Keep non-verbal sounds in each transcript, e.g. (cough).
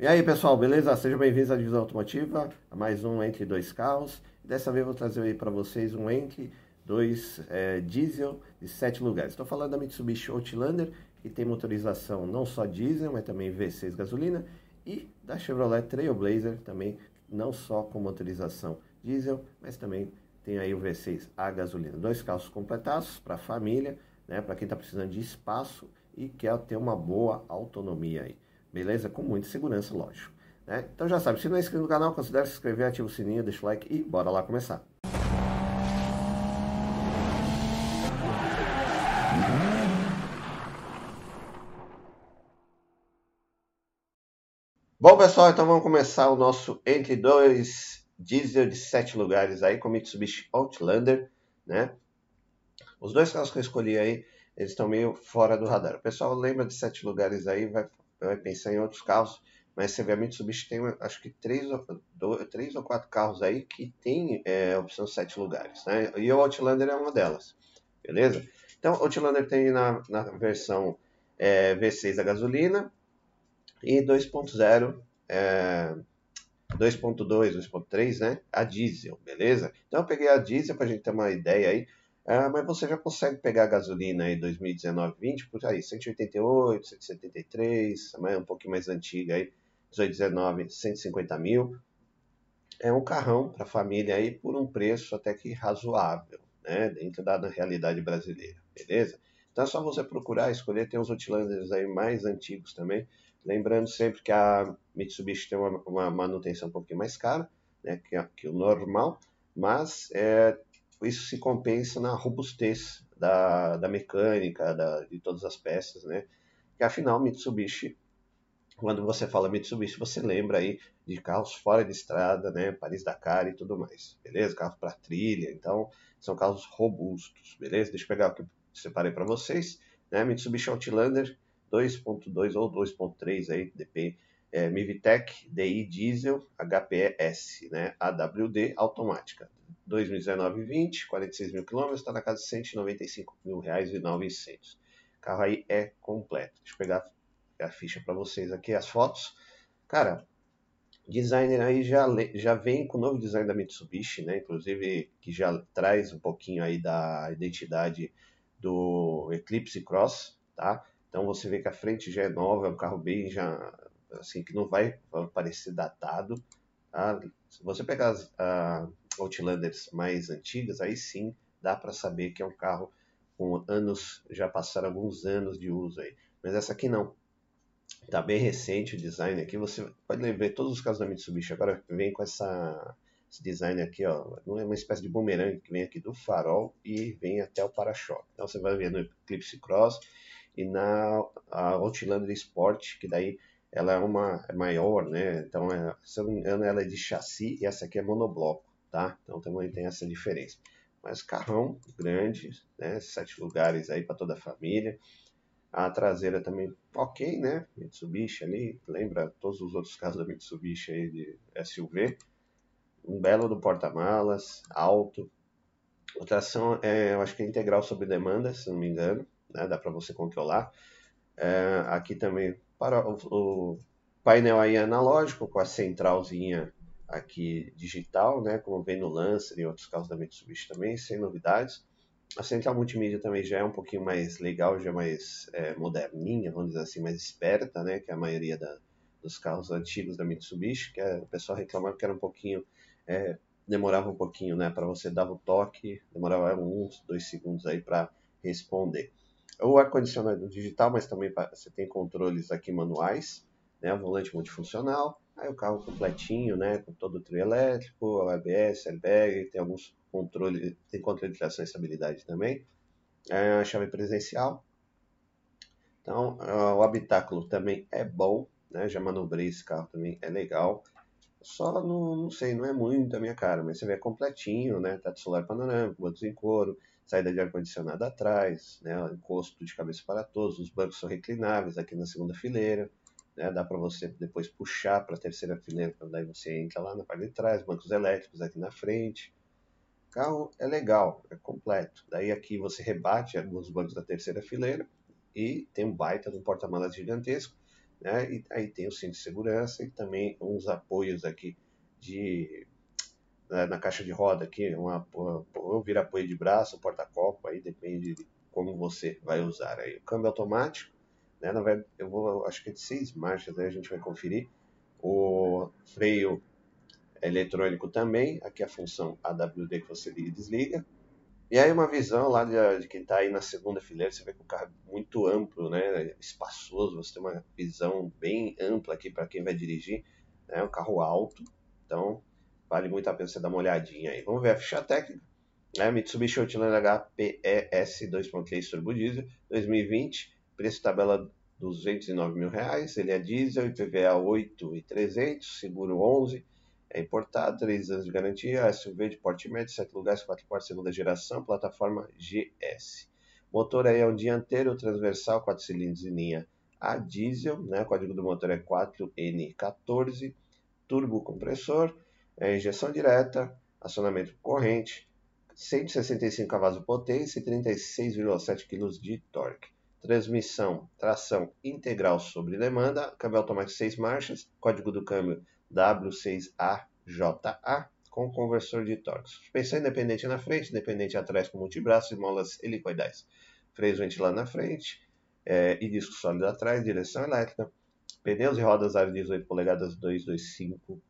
E aí pessoal, beleza? Sejam bem-vindos à Divisão Automotiva, a mais um Entre Dois Carros. Dessa vez eu vou trazer aí para vocês um Entre Dois é, Diesel de sete lugares. Estou falando da Mitsubishi Outlander, que tem motorização não só diesel, mas também V6 gasolina, e da Chevrolet Trailblazer, também não só com motorização diesel, mas também tem aí o V6 a gasolina. Dois carros completados para a família, né, para quem está precisando de espaço e quer ter uma boa autonomia aí beleza? Com muita segurança, lógico. Né? Então já sabe, se não é inscrito no canal, considere se inscrever, ativa o sininho, deixa o like e bora lá começar. Bom pessoal, então vamos começar o nosso entre dois diesel de sete lugares aí com Mitsubishi Outlander, né? Os dois carros que eu escolhi aí, eles estão meio fora do radar. Pessoal lembra de sete lugares aí, vai vai pensar em outros carros, mas a Mitsubishi tem acho que três, dois, três ou quatro carros aí que tem é, opção sete lugares, né? E o Outlander é uma delas, beleza? Então, o Outlander tem na, na versão é, V6 a gasolina e 2.0, é, 2.2, 2.3, né? A diesel, beleza? Então, eu peguei a diesel para a gente ter uma ideia aí. Ah, mas você já consegue pegar a gasolina aí 2019-20 por aí, 188, 173, um pouquinho mais antiga aí, 18, 19, 150 mil. É um carrão para a família aí por um preço até que razoável, né? Dentro da realidade brasileira, beleza? Então é só você procurar, escolher, tem os Outlanders aí mais antigos também. Lembrando sempre que a Mitsubishi tem uma, uma manutenção um pouquinho mais cara, né? Que, que o normal, mas é, isso se compensa na robustez da, da mecânica, da, de todas as peças, né? Que afinal, Mitsubishi, quando você fala Mitsubishi, você lembra aí de carros fora de estrada, né? Paris-Dakar e tudo mais, beleza? Carros para trilha, então são carros robustos, beleza? Deixa eu pegar o que eu separei para vocês, né? Mitsubishi Outlander 2.2 ou 2.3 aí, depende é, Mivitec DI Diesel HPS, né? AWD automática. 2019 20, 46 mil quilômetros, está na casa de 195 mil reais e 900. O carro aí é completo. Deixa eu pegar a ficha para vocês aqui, as fotos. Cara, designer aí já, já vem com o novo design da Mitsubishi, né? Inclusive que já traz um pouquinho aí da identidade do Eclipse Cross, tá? Então você vê que a frente já é nova, é um carro bem já assim que não vai parecer datado. Tá? Se você pegar as uh, Outlanders mais antigas, aí sim dá para saber que é um carro com anos, já passaram alguns anos de uso aí. Mas essa aqui não. Tá bem recente o design aqui. Você pode lembrar todos os carros da Mitsubishi agora vem com essa esse design aqui, ó, não é uma espécie de bumerangue que vem aqui do farol e vem até o para-choque. Então você vai ver no Eclipse Cross e na Outlander Sport, que daí ela é uma é maior, né? Então, é, se eu não me engano, ela é de chassi e essa aqui é monobloco, tá? Então também tem essa diferença. Mas carrão grande, né? Sete lugares aí para toda a família. A traseira também ok, né? Mitsubishi ali, lembra todos os outros carros da Mitsubishi aí de SUV. Um belo do porta-malas, alto. A tração é, eu acho que é integral sob demanda, se não me engano, né? Dá para você controlar. É, aqui também para o, o, painel aí analógico com a centralzinha aqui digital, né, como vem no Lancer e outros carros da Mitsubishi também, sem novidades. A central multimídia também já é um pouquinho mais legal, já é mais é, moderninha, vamos dizer assim, mais esperta, né, que a maioria da, dos carros antigos da Mitsubishi, que é, o pessoal reclamava que era um pouquinho, é, demorava um pouquinho, né, para você dar o toque, demorava uns, dois segundos aí para responder o ar-condicionado digital, mas também você tem controles aqui manuais, né, volante multifuncional, aí o carro completinho, né, com todo o trio elétrico, ABS, airbag, tem alguns controles, tem controle de tração e estabilidade também, é a chave presencial. Então, o habitáculo também é bom, né, já manobrei esse carro também, é legal. Só não, não sei, não é muito a minha cara, mas você vê completinho, né, teto solar panorâmico, bancos em couro, saída de ar-condicionado atrás, né, encosto de cabeça para todos, os bancos são reclináveis aqui na segunda fileira, né, dá para você depois puxar para a terceira fileira, daí você entra lá na parte de trás, bancos elétricos aqui na frente. O carro é legal, é completo. Daí aqui você rebate alguns bancos da terceira fileira e tem um baita de um porta-malas gigantesco. né? E aí tem o cinto de segurança e também uns apoios aqui de né, na caixa de roda aqui, uma, ou vira apoio de braço, porta-copo, aí depende de como você vai usar aí. O câmbio automático, né? Verdade, eu vou, acho que é de seis marchas, aí a gente vai conferir. O freio eletrônico também, aqui a função AWD que você liga e desliga. E aí uma visão lá de, de quem está aí na segunda fileira, você vê que o carro é muito amplo, né, espaçoso, você tem uma visão bem ampla aqui para quem vai dirigir, é né, um carro alto, então vale muito a pena você dar uma olhadinha aí. Vamos ver a ficha técnica, né, Mitsubishi Outlander HPES 2.3 Turbo Diesel 2020, preço tabela 209 mil reais, ele é diesel, IPVA 8,300, seguro 11, é importado, 3 anos de garantia, SUV de porte médio, 7 lugares, 4 portas, segunda geração, plataforma GS. Motor aí é um dianteiro transversal, 4 cilindros em linha a diesel, né? o código do motor é 4N14, turbo compressor, é injeção direta, acionamento corrente, 165 cavalos de potência e 36,7 kg de torque. Transmissão, tração integral sobre demanda, câmbio automático 6 marchas, código do câmbio W6AJA com conversor de torque. Suspensão independente na frente, independente atrás com multibraço e molas helicoidais. Freios ventilado na frente é, e disco sólido atrás, direção elétrica. Pneus e rodas aro 18 polegadas 225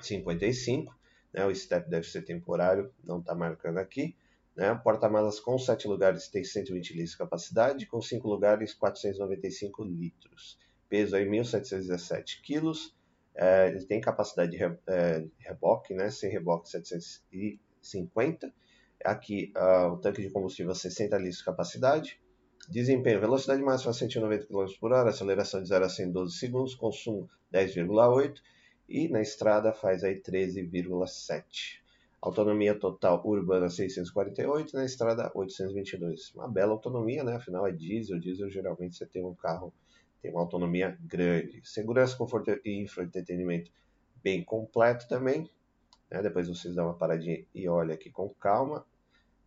55. Né, o step deve ser temporário, não está marcando aqui. Né, Porta-malas com 7 lugares tem 120 litros de capacidade, com 5 lugares 495 litros. Peso aí 1.717 quilos. É, ele tem capacidade de, re, é, reboque, né? Sem reboque 750. Aqui uh, o tanque de combustível 60 litros de capacidade. Desempenho, velocidade máxima 190 km por hora, aceleração de 0 a 100 em 12 segundos, consumo 10,8 e na estrada faz aí 13,7. Autonomia total urbana 648, na estrada 822. Uma bela autonomia, né? Afinal é diesel, diesel geralmente você tem um carro tem uma autonomia grande. Segurança, conforto e entretenimento bem completo também. Né? Depois vocês dão uma paradinha e olha aqui com calma.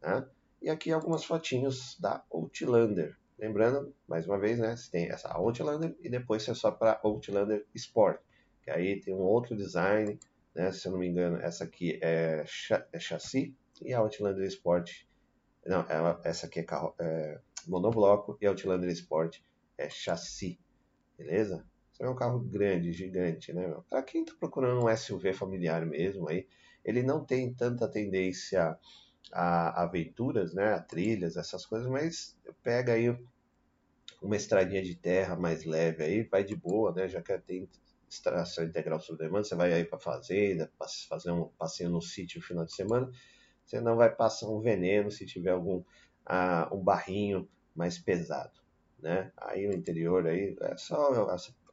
Né? E aqui algumas fotinhos da Outlander. Lembrando, mais uma vez, né? Você tem essa Outlander e depois você só para Outlander Sport. Que aí tem um outro design, né? Se eu não me engano, essa aqui é, é chassi e a Outlander Sport. Não, essa aqui é, carro, é monobloco e a Outlander Sport é chassi, beleza? Isso é um carro grande, gigante, né? Para quem está procurando um SUV familiar mesmo, aí, ele não tem tanta tendência a aventuras, né? A trilhas, essas coisas, mas pega aí uma estradinha de terra mais leve aí, vai de boa, né? Já que tem extração integral sobre demanda, você vai aí para fazenda, fazer um passeio no sítio no final de semana, você não vai passar um veneno se tiver algum ah, um barrinho mais pesado né? Aí o interior aí é só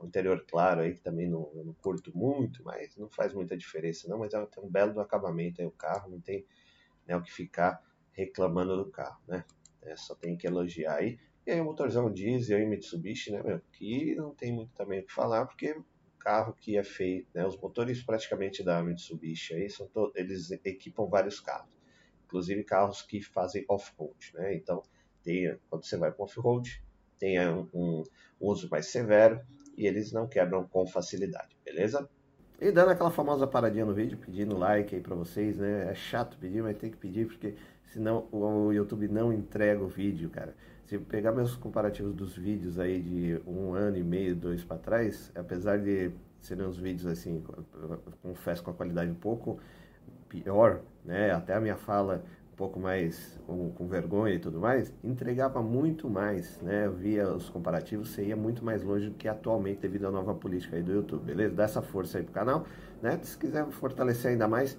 o interior claro aí que também não, não curto muito, mas não faz muita diferença não, mas é, tem um belo acabamento aí o carro, não tem né, o que ficar reclamando do carro, né? É, só tem que elogiar aí. E aí o motorzão diesel e Mitsubishi, né, meu, que não tem muito também o que falar, porque carro que é feito, né, os motores praticamente da Mitsubishi aí são todos, eles equipam vários carros, inclusive carros que fazem off-road, né? Então, tem, quando você vai para off-road, tenha um, um uso mais severo e eles não quebram com facilidade, beleza? E dando aquela famosa paradinha no vídeo, pedindo like aí pra vocês, né? É chato pedir, mas tem que pedir porque senão o YouTube não entrega o vídeo, cara. Se pegar meus comparativos dos vídeos aí de um ano e meio, dois para trás, apesar de serem uns vídeos assim, confesso com a qualidade um pouco pior, né? Até a minha fala pouco mais com, com, vergonha e tudo mais, entregava muito mais, né? Via os comparativos, você ia muito mais longe do que atualmente devido à nova política aí do YouTube, beleza? Dá essa força aí pro canal, né? Se quiser fortalecer ainda mais,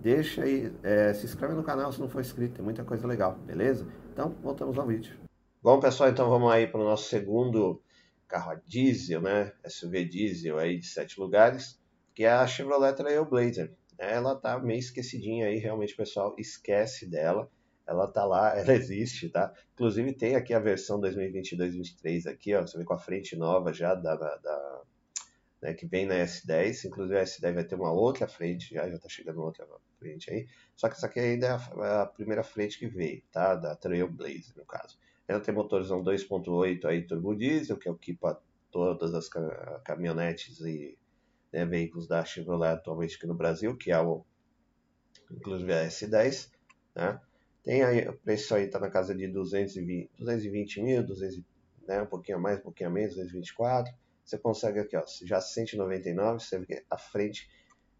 deixa aí, é, se inscreve no canal se não for inscrito, tem muita coisa legal, beleza? Então, voltamos ao vídeo. Bom, pessoal, então vamos aí para o nosso segundo carro a diesel, né? SUV diesel aí de sete lugares, que é a Chevrolet Trailblazer ela tá meio esquecidinha aí, realmente pessoal esquece dela. Ela tá lá, (laughs) ela existe, tá? Inclusive tem aqui a versão 2022-23 aqui, ó, você vê com a frente nova já da, da, né, que vem na S10, inclusive a S10 vai ter uma outra frente, já já tá chegando outra frente aí. Só que essa aqui ainda é a, é a primeira frente que veio, tá? Da Trailblazer, no caso. Ela tem motorzão 2.8 aí turbo diesel, que é o que todas as caminhonetes e né, veículos da Chevrolet atualmente aqui no Brasil, que é o inclusive a S10, né? Tem aí, o preço aí está na casa de 220, 220 mil, 200, né, um pouquinho a mais, um pouquinho a menos, 224. Você consegue aqui, ó, já 199, você vê a frente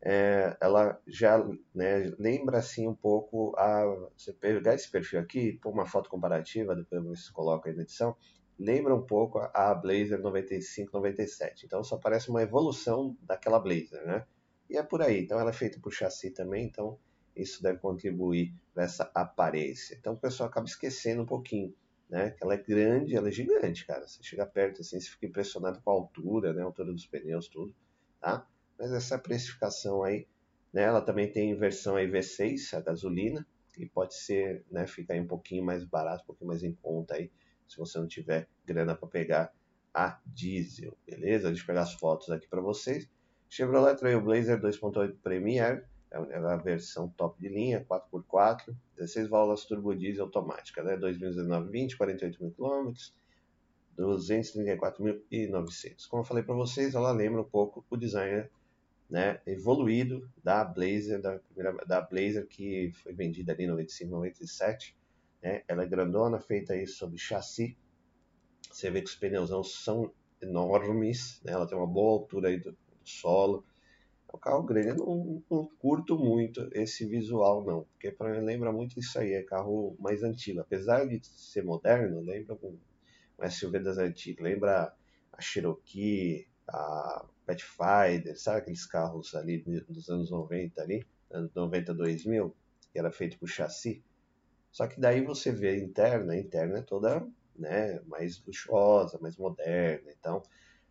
é, ela já né, lembra assim um pouco a. Você pegar esse perfil aqui, pôr uma foto comparativa, depois você coloca aí na edição, lembra um pouco a Blazer 95-97. Então só parece uma evolução daquela Blazer, né? E é por aí. Então ela é feita por chassi também, então isso deve contribuir para essa aparência. Então o pessoal acaba esquecendo um pouquinho, né? Que ela é grande, ela é gigante, cara. Você chega perto assim, você fica impressionado com a altura, né? A altura dos pneus, tudo, tá? Mas essa precificação aí, né? Ela também tem versão aí V6, a gasolina, e pode ser, né? Fica aí um pouquinho mais barato, um pouquinho mais em conta aí, se você não tiver grana para pegar a diesel, beleza? Deixa eu pegar as fotos aqui para vocês. Chevrolet Trailblazer 2.8 Premier, é, é a versão top de linha, 4x4, 16 válvulas turbo diesel automática, né? 2019 20, 48 mil km, 234.900. Como eu falei para vocês, ela lembra um pouco o design né, evoluído da Blazer, da, primeira, da Blazer que foi vendida ali em 95, 97. Né? Ela é grandona, feita aí sobre chassi. Você vê que os pneus são enormes, né? ela tem uma boa altura aí do, do solo o carro grande. Eu não, não, curto muito esse visual, não, porque para mim lembra muito isso aí, é carro mais antigo. Apesar de ser moderno, lembra um SUV das antigas, lembra a Cherokee, a Pathfinder, sabe aqueles carros ali dos anos 90 ali, anos 90, 2000, que era feito por chassi. Só que daí você vê a interna, a interna é toda né, mais luxuosa, mais moderna, então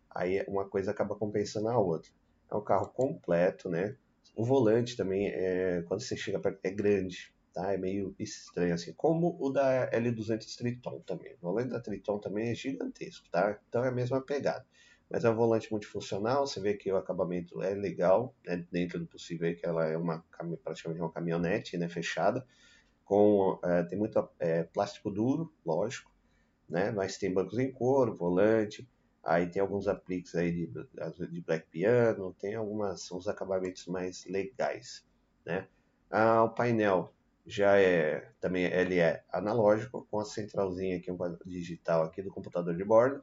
aí uma coisa acaba compensando a outra. É um carro completo, né? O volante também, é, quando você chega perto, é grande, tá? É meio estranho, assim, como o da L200 Triton também. O volante da Triton também é gigantesco, tá? Então é a mesma pegada. Mas é um volante multifuncional, você vê que o acabamento é legal, né? dentro do possível, que ela é uma, praticamente uma caminhonete, né? Fechada, com, é, tem muito é, plástico duro, lógico, né? Mas tem bancos em couro, volante, Aí tem alguns apliques aí de, de black piano, tem algumas uns acabamentos mais legais, né? Ah, o painel já é também ele é analógico com a centralzinha aqui um digital aqui do computador de bordo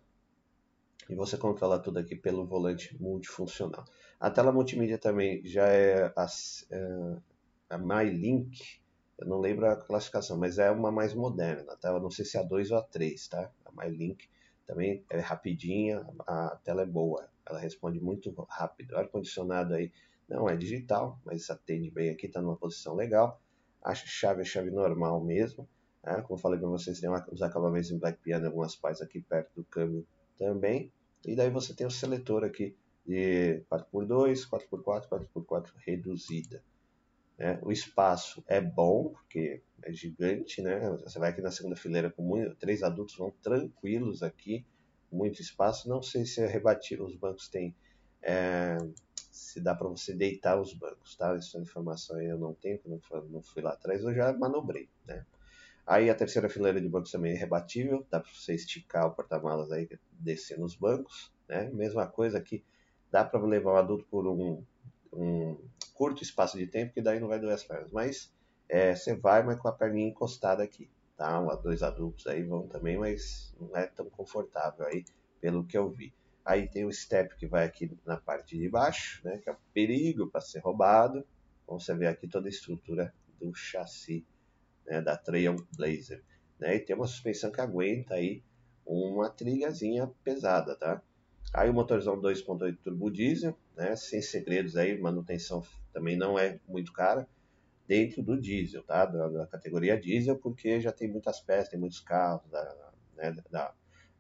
e você controla tudo aqui pelo volante multifuncional. A tela multimídia também já é a, é, a MyLink, eu não lembro a classificação, mas é uma mais moderna, tá? Eu não sei se é a 2 ou a 3, tá? A MyLink também é rapidinha, a tela é boa, ela responde muito rápido. Ar-condicionado aí não é digital, mas atende bem aqui, está numa posição legal. A chave é chave normal mesmo. Né? Como falei para vocês, tem os acabamentos em Black Piano, algumas partes aqui perto do câmbio também. E daí você tem o seletor aqui de 4x2, 4x4, 4x4 reduzida. Né? O espaço é bom, porque é gigante, né? Você vai aqui na segunda fileira com muito, três adultos vão tranquilos aqui, muito espaço. Não sei se é os bancos têm, é, se dá para você deitar os bancos, tá? Essa informação aí eu não tenho, não fui, não fui lá atrás, eu já manobrei, né? Aí a terceira fileira de bancos também é rebatível, dá para você esticar o porta-malas aí, descer nos bancos, né? Mesma coisa aqui, dá para levar o adulto por um, um curto espaço de tempo, que daí não vai doer as pernas. Mas é, você vai, mas com a perninha encostada aqui, tá? Um, dois adultos aí vão também, mas não é tão confortável aí, pelo que eu vi. Aí tem o step que vai aqui na parte de baixo, né? Que é o perigo para ser roubado. Então você vê aqui toda a estrutura do chassi né, da Trailblazer. Né? E tem uma suspensão que aguenta aí uma trilhazinha pesada, tá? Aí o motorzão 2.8 turbo diesel, né, sem segredos aí, manutenção também não é muito cara, dentro do diesel, tá? Da, da categoria diesel, porque já tem muitas peças, tem muitos carros, da, né, da,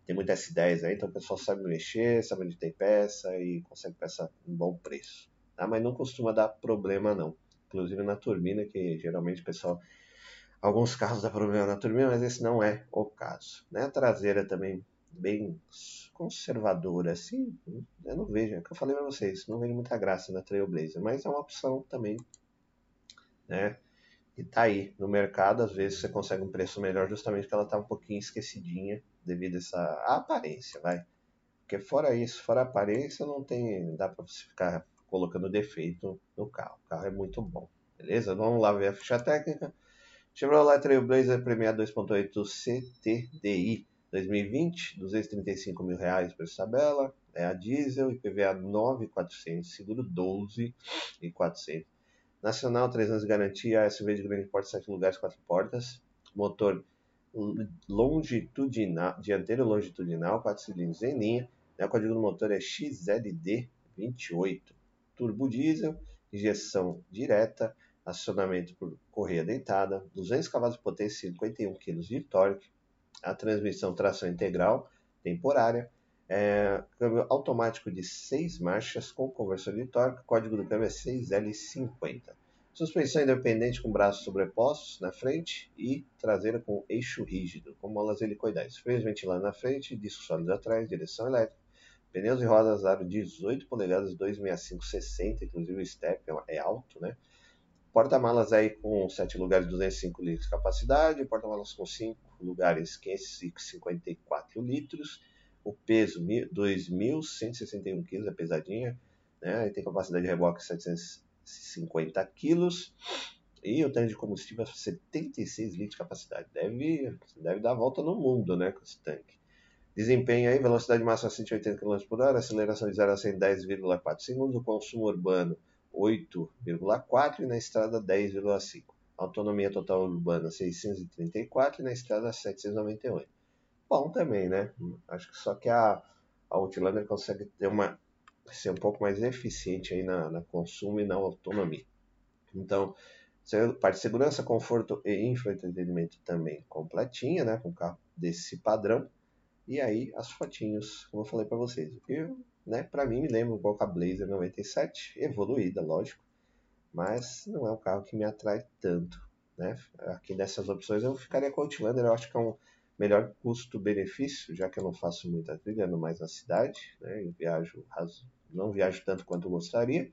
tem muita S10 aí, então o pessoal sabe mexer, sabe onde tem peça e consegue peça em bom preço, tá? Mas não costuma dar problema não, inclusive na turbina, que geralmente o pessoal alguns carros dá problema na turbina, mas esse não é o caso. Né? A traseira também bem conservadora, assim, eu não vejo, é o que eu falei para vocês, não vejo muita graça na Trailblazer, mas é uma opção também, né? E tá aí no mercado, às vezes você consegue um preço melhor justamente porque ela tá um pouquinho esquecidinha devido a essa aparência, vai. Porque fora isso, fora a aparência, não tem, dá para você ficar colocando defeito no carro. O carro é muito bom, beleza? Vamos lá ver a ficha técnica. Chevrolet Trailblazer Premiado 2.8 CTDI 2020, 235 mil reais por tabela, é a diesel, IPVA 9,400, seguro 12,400. Nacional, 3 anos de garantia, SUV de grande porte, 7 lugares, 4 portas, motor longitudinal, dianteiro longitudinal, 4 cilindros em linha, né, o código do motor é XLD28, turbo diesel, injeção direta, acionamento por correia deitada, 200 cavalos de potência, 51 kg de torque, a transmissão tração integral temporária, é, câmbio automático de 6 marchas com conversor de torque, código do câmbio é 6L50. Suspensão independente com braços sobrepostos na frente e traseira com eixo rígido, com molas helicoidais. Freios ventilando na frente, discos sólidos atrás, direção elétrica. Pneus e rodas aro 18 polegadas 265-60, inclusive o step é alto, né? Porta-malas aí com 7 lugares 205 litros de capacidade, porta-malas com 5 lugares 554 litros, o peso 2.161 kg, é pesadinha, né? tem capacidade de reboque 750 kg e o tanque de combustível 76 litros de capacidade. Deve, deve dar a volta no mundo, né, com esse tanque. Desempenho aí, velocidade máxima 180 km por hora, aceleração de 0 a 100 10,4 segundos, o consumo urbano 8,4 e na estrada 10,5. Autonomia total urbana 634 e na estrada 798. Bom também, né? Acho que só que a, a Outlander consegue ter uma ser um pouco mais eficiente aí na, na consumo e na autonomia. Então, parte de segurança, conforto e infoentretenimento também completinha, né? Com carro desse padrão. E aí as fotinhos, como eu falei para vocês. Eu né? Para mim me lembra um pouco a Blazer 97, evoluída, lógico, mas não é um carro que me atrai tanto, né? Aqui dessas opções eu ficaria com o Outlander, eu acho que é um melhor custo-benefício, já que eu não faço muita trilha, ando mais na cidade, né? Eu viajo, não viajo tanto quanto gostaria.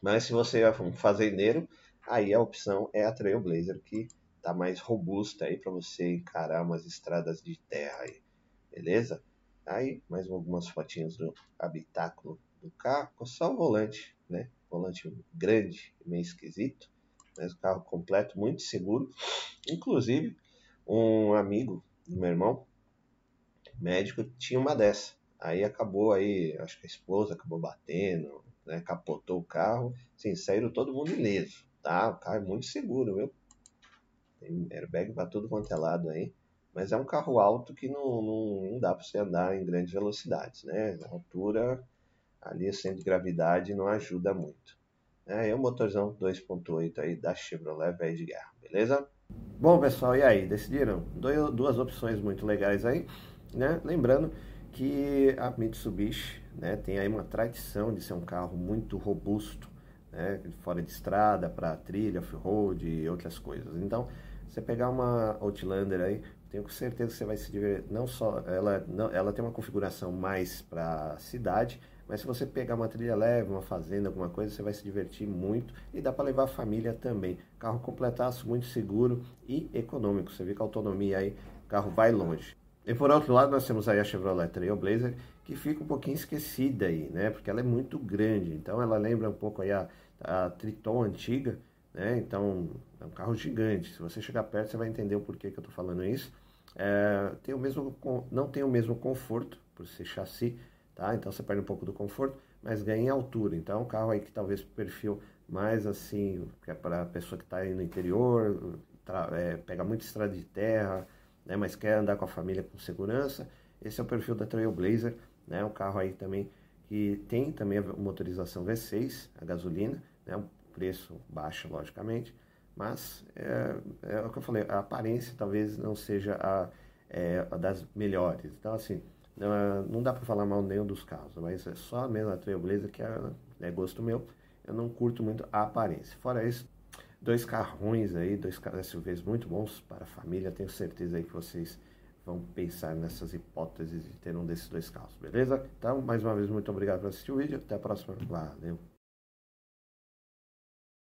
Mas se você é um fazendeiro, aí a opção é a Trailblazer, que tá mais robusta aí para você encarar umas estradas de terra aí, beleza? Aí, mais algumas fotinhas do habitáculo do carro, só o volante, né? Volante grande, meio esquisito, mas o carro completo, muito seguro. Inclusive, um amigo do meu irmão, médico, tinha uma dessa. Aí acabou aí, acho que a esposa acabou batendo, né? Capotou o carro, assim, saíram todo mundo ileso, tá? O carro é muito seguro, viu? Tem airbag para tudo quanto é lado aí. Mas é um carro alto que não, não, não dá para você andar em grandes velocidades, né? A altura, ali o centro de gravidade não ajuda muito. É, é um motorzão 2.8 aí da Chevrolet velho de guerra, beleza? Bom, pessoal, e aí? Decidiram? Duas opções muito legais aí, né? Lembrando que a Mitsubishi né, tem aí uma tradição de ser um carro muito robusto, né? Fora de estrada, para trilha, off-road e outras coisas. Então, você pegar uma Outlander aí, tenho certeza que você vai se divertir. Não só ela, não, ela tem uma configuração mais para cidade, mas se você pegar uma trilha leve, uma fazenda, alguma coisa, você vai se divertir muito e dá para levar a família também. Carro completaço, muito seguro e econômico. Você vê que a autonomia aí, o carro vai longe. E por outro lado, nós temos aí a Chevrolet Trailblazer, que fica um pouquinho esquecida aí, né? Porque ela é muito grande. Então ela lembra um pouco aí a, a Triton antiga, né? Então é um carro gigante. Se você chegar perto, você vai entender o porquê que eu estou falando isso. É, tem o mesmo, não tem o mesmo conforto, por ser chassi, tá? Então você perde um pouco do conforto, mas ganha em altura. Então é um carro aí que talvez perfil mais assim, que é para a pessoa que está aí no interior, é, pega muito estrada de terra, né? Mas quer andar com a família com segurança. Esse é o perfil da Trailblazer, né? Um carro aí também que tem também a motorização V6, a gasolina, né? Um preço baixo, logicamente mas é, é, o que eu falei, a aparência talvez não seja a, é, a das melhores. Então, assim, não, é, não dá para falar mal nenhum dos carros, mas é só mesmo a Trailblazer que é, é gosto meu. Eu não curto muito a aparência. Fora isso, dois carrões aí, dois SUVs muito bons para a família. Tenho certeza aí que vocês vão pensar nessas hipóteses de ter um desses dois carros, beleza? Então, mais uma vez, muito obrigado por assistir o vídeo. Até a próxima. Valeu!